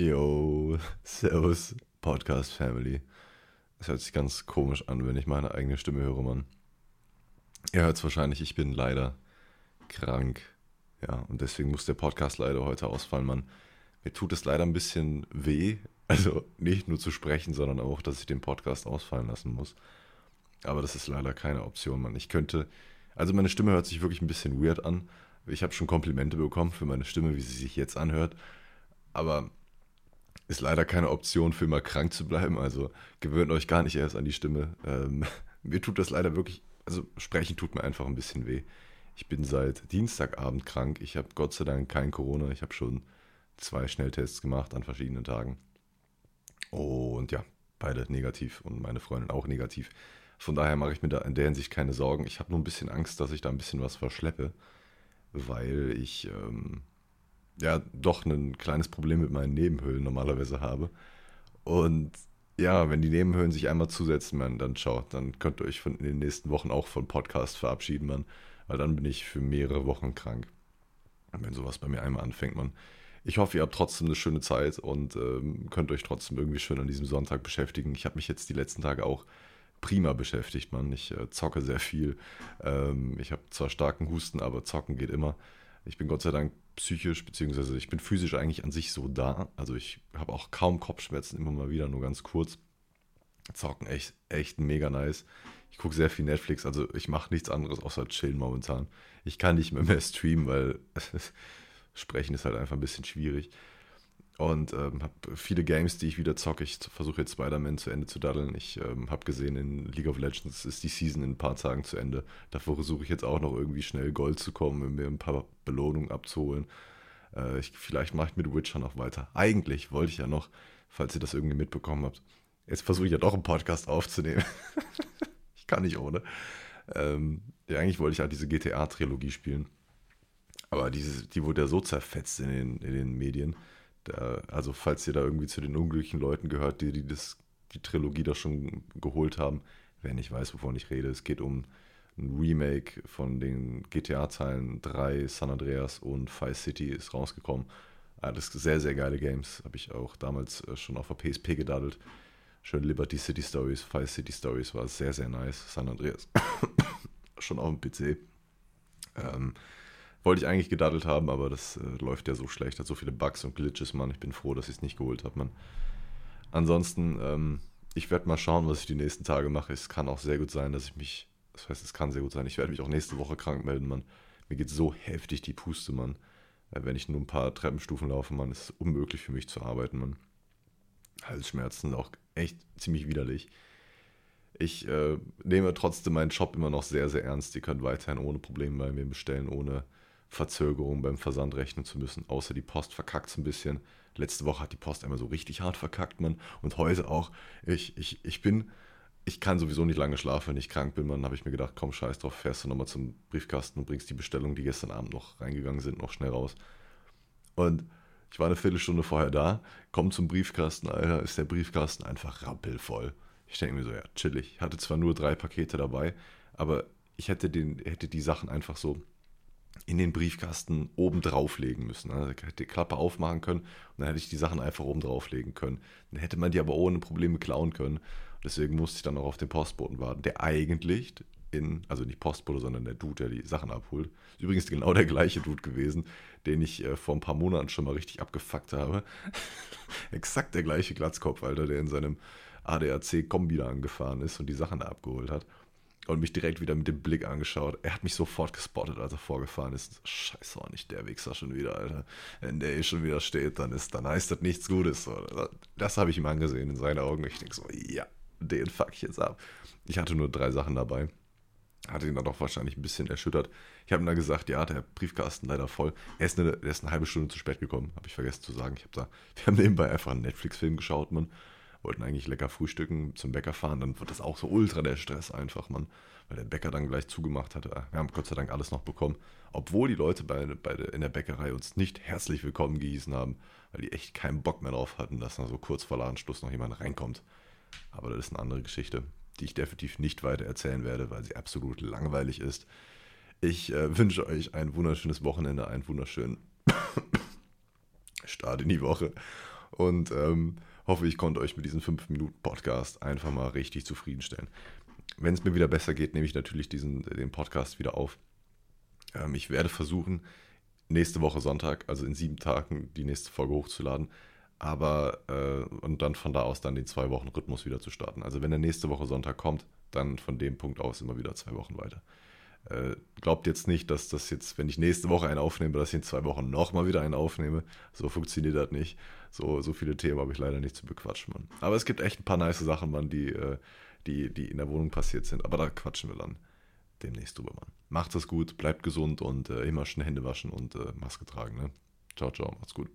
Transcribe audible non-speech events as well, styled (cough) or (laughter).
Yo, Servus, Podcast Family. Es hört sich ganz komisch an, wenn ich meine eigene Stimme höre, Mann. Ihr hört es wahrscheinlich, ich bin leider krank. Ja, und deswegen muss der Podcast leider heute ausfallen, Mann. Mir tut es leider ein bisschen weh. Also nicht nur zu sprechen, sondern auch, dass ich den Podcast ausfallen lassen muss. Aber das ist leider keine Option, Mann. Ich könnte. Also meine Stimme hört sich wirklich ein bisschen weird an. Ich habe schon Komplimente bekommen für meine Stimme, wie sie sich jetzt anhört. Aber ist leider keine Option für immer krank zu bleiben. Also gewöhnt euch gar nicht erst an die Stimme. Ähm, (laughs) mir tut das leider wirklich, also sprechen tut mir einfach ein bisschen weh. Ich bin seit Dienstagabend krank. Ich habe Gott sei Dank kein Corona. Ich habe schon zwei Schnelltests gemacht an verschiedenen Tagen. Und ja, beide negativ und meine Freundin auch negativ. Von daher mache ich mir da in der Hinsicht keine Sorgen. Ich habe nur ein bisschen Angst, dass ich da ein bisschen was verschleppe, weil ich ähm, ja doch ein kleines Problem mit meinen Nebenhöhlen normalerweise habe. Und ja, wenn die Nebenhöhlen sich einmal zusetzen, man, dann schaut, dann könnt ihr euch von, in den nächsten Wochen auch von Podcast verabschieden, man, weil dann bin ich für mehrere Wochen krank. Wenn sowas bei mir einmal anfängt, man. Ich hoffe, ihr habt trotzdem eine schöne Zeit und ähm, könnt euch trotzdem irgendwie schön an diesem Sonntag beschäftigen. Ich habe mich jetzt die letzten Tage auch prima beschäftigt, man. Ich äh, zocke sehr viel. Ähm, ich habe zwar starken Husten, aber zocken geht immer. Ich bin Gott sei Dank psychisch, beziehungsweise ich bin physisch eigentlich an sich so da. Also ich habe auch kaum Kopfschmerzen, immer mal wieder, nur ganz kurz. Zocken echt, echt mega nice. Ich gucke sehr viel Netflix, also ich mache nichts anderes außer chillen momentan. Ich kann nicht mehr mehr streamen, weil (laughs) sprechen ist halt einfach ein bisschen schwierig. Und ähm, habe viele Games, die ich wieder zocke. Ich versuche jetzt Spider-Man zu Ende zu daddeln. Ich ähm, habe gesehen, in League of Legends ist die Season in ein paar Tagen zu Ende. Davor versuche ich jetzt auch noch irgendwie schnell Gold zu kommen, um mir ein paar Belohnungen abzuholen. Äh, ich, vielleicht mache ich mit Witcher noch weiter. Eigentlich wollte ich ja noch, falls ihr das irgendwie mitbekommen habt, jetzt versuche ich ja doch einen Podcast aufzunehmen. (laughs) ich kann nicht ohne. Ähm, ja, eigentlich wollte ich ja diese GTA-Trilogie spielen. Aber diese, die wurde ja so zerfetzt in den, in den Medien also falls ihr da irgendwie zu den unglücklichen Leuten gehört, die, die das, die Trilogie da schon geholt haben, wer nicht weiß, wovon ich rede, es geht um ein Remake von den GTA-Teilen 3, San Andreas und Vice City ist rausgekommen. Ah, das sind sehr, sehr geile Games. Habe ich auch damals äh, schon auf der PSP gedaddelt. Schön Liberty City Stories, Vice City Stories war sehr, sehr nice. San Andreas (coughs) schon auf dem PC. Ähm, wollte ich eigentlich gedaddelt haben, aber das äh, läuft ja so schlecht. Hat so viele Bugs und Glitches, Mann. Ich bin froh, dass ich es nicht geholt habe, Mann. Ansonsten, ähm, ich werde mal schauen, was ich die nächsten Tage mache. Es kann auch sehr gut sein, dass ich mich, das heißt, es kann sehr gut sein, ich werde mich auch nächste Woche krank melden, Mann. Mir geht so heftig die Puste, Mann. Äh, wenn ich nur ein paar Treppenstufen laufe, Mann, ist es unmöglich für mich zu arbeiten, Mann. Halsschmerzen sind auch echt ziemlich widerlich. Ich äh, nehme trotzdem meinen Job immer noch sehr, sehr ernst. Ihr könnt weiterhin ohne Probleme bei mir bestellen, ohne Verzögerung beim Versand rechnen zu müssen, außer die Post verkackt so ein bisschen. Letzte Woche hat die Post einmal so richtig hart verkackt, man. Und heute auch. Ich, ich, ich bin, ich kann sowieso nicht lange schlafen, wenn ich krank bin, man. habe ich mir gedacht, komm, scheiß drauf, fährst du nochmal zum Briefkasten und bringst die Bestellungen, die gestern Abend noch reingegangen sind, noch schnell raus. Und ich war eine Viertelstunde vorher da, komm zum Briefkasten, Alter, ist der Briefkasten einfach rappelvoll. Ich denke mir so, ja, chillig. Ich hatte zwar nur drei Pakete dabei, aber ich hätte, den, hätte die Sachen einfach so in den Briefkasten oben drauflegen müssen. Also ich hätte die Klappe aufmachen können und dann hätte ich die Sachen einfach oben drauflegen können. Dann hätte man die aber ohne Probleme klauen können. Deswegen musste ich dann auch auf den Postboten warten, der eigentlich in, also nicht Postbote, sondern der Dude, der die Sachen abholt. Ist übrigens genau der gleiche Dude gewesen, den ich äh, vor ein paar Monaten schon mal richtig abgefuckt habe. (laughs) Exakt der gleiche Glatzkopf, Alter, der in seinem ADAC-Kombi da angefahren ist und die Sachen da abgeholt hat und mich direkt wieder mit dem Blick angeschaut. Er hat mich sofort gespottet, als er vorgefahren ist. Scheiße, auch nicht der Wichser schon wieder, Alter. Wenn der hier schon wieder steht, dann ist, dann heißt das nichts Gutes. Das habe ich ihm angesehen in seinen Augen. Ich denke so, ja, den fuck ich jetzt ab. Ich hatte nur drei Sachen dabei. Hatte ihn dann doch wahrscheinlich ein bisschen erschüttert. Ich habe ihm dann gesagt, ja, der Briefkasten leider voll. Er ist eine, er ist eine halbe Stunde zu spät gekommen, habe ich vergessen zu sagen. Ich habe da, (laughs) wir haben nebenbei einfach einen Netflix-Film geschaut, man wollten eigentlich lecker frühstücken, zum Bäcker fahren, dann wird das auch so ultra der Stress einfach, man. Weil der Bäcker dann gleich zugemacht hatte. Wir haben Gott sei Dank alles noch bekommen. Obwohl die Leute bei, bei in der Bäckerei uns nicht herzlich willkommen gehießen haben, weil die echt keinen Bock mehr drauf hatten, dass da so kurz vor Ladenschluss noch jemand reinkommt. Aber das ist eine andere Geschichte, die ich definitiv nicht weiter erzählen werde, weil sie absolut langweilig ist. Ich äh, wünsche euch ein wunderschönes Wochenende, einen wunderschönen (coughs) Start in die Woche Und ähm, hoffe, ich konnte euch mit diesem 5-Minuten-Podcast einfach mal richtig zufriedenstellen. Wenn es mir wieder besser geht, nehme ich natürlich diesen, den Podcast wieder auf. Ähm, ich werde versuchen, nächste Woche Sonntag, also in sieben Tagen, die nächste Folge hochzuladen. Aber äh, und dann von da aus dann den zwei Wochen Rhythmus wieder zu starten. Also wenn der nächste Woche Sonntag kommt, dann von dem Punkt aus immer wieder zwei Wochen weiter. Äh, glaubt jetzt nicht, dass das jetzt, wenn ich nächste Woche einen aufnehme, dass ich in zwei Wochen nochmal wieder einen aufnehme. So funktioniert das nicht. So, so viele Themen habe ich leider nicht zu bequatschen, Mann. Aber es gibt echt ein paar nice Sachen, Mann, die, äh, die, die in der Wohnung passiert sind. Aber da quatschen wir dann demnächst drüber, Mann. Macht es gut, bleibt gesund und äh, immer schön Hände waschen und äh, Maske tragen, ne? Ciao, ciao, macht's gut.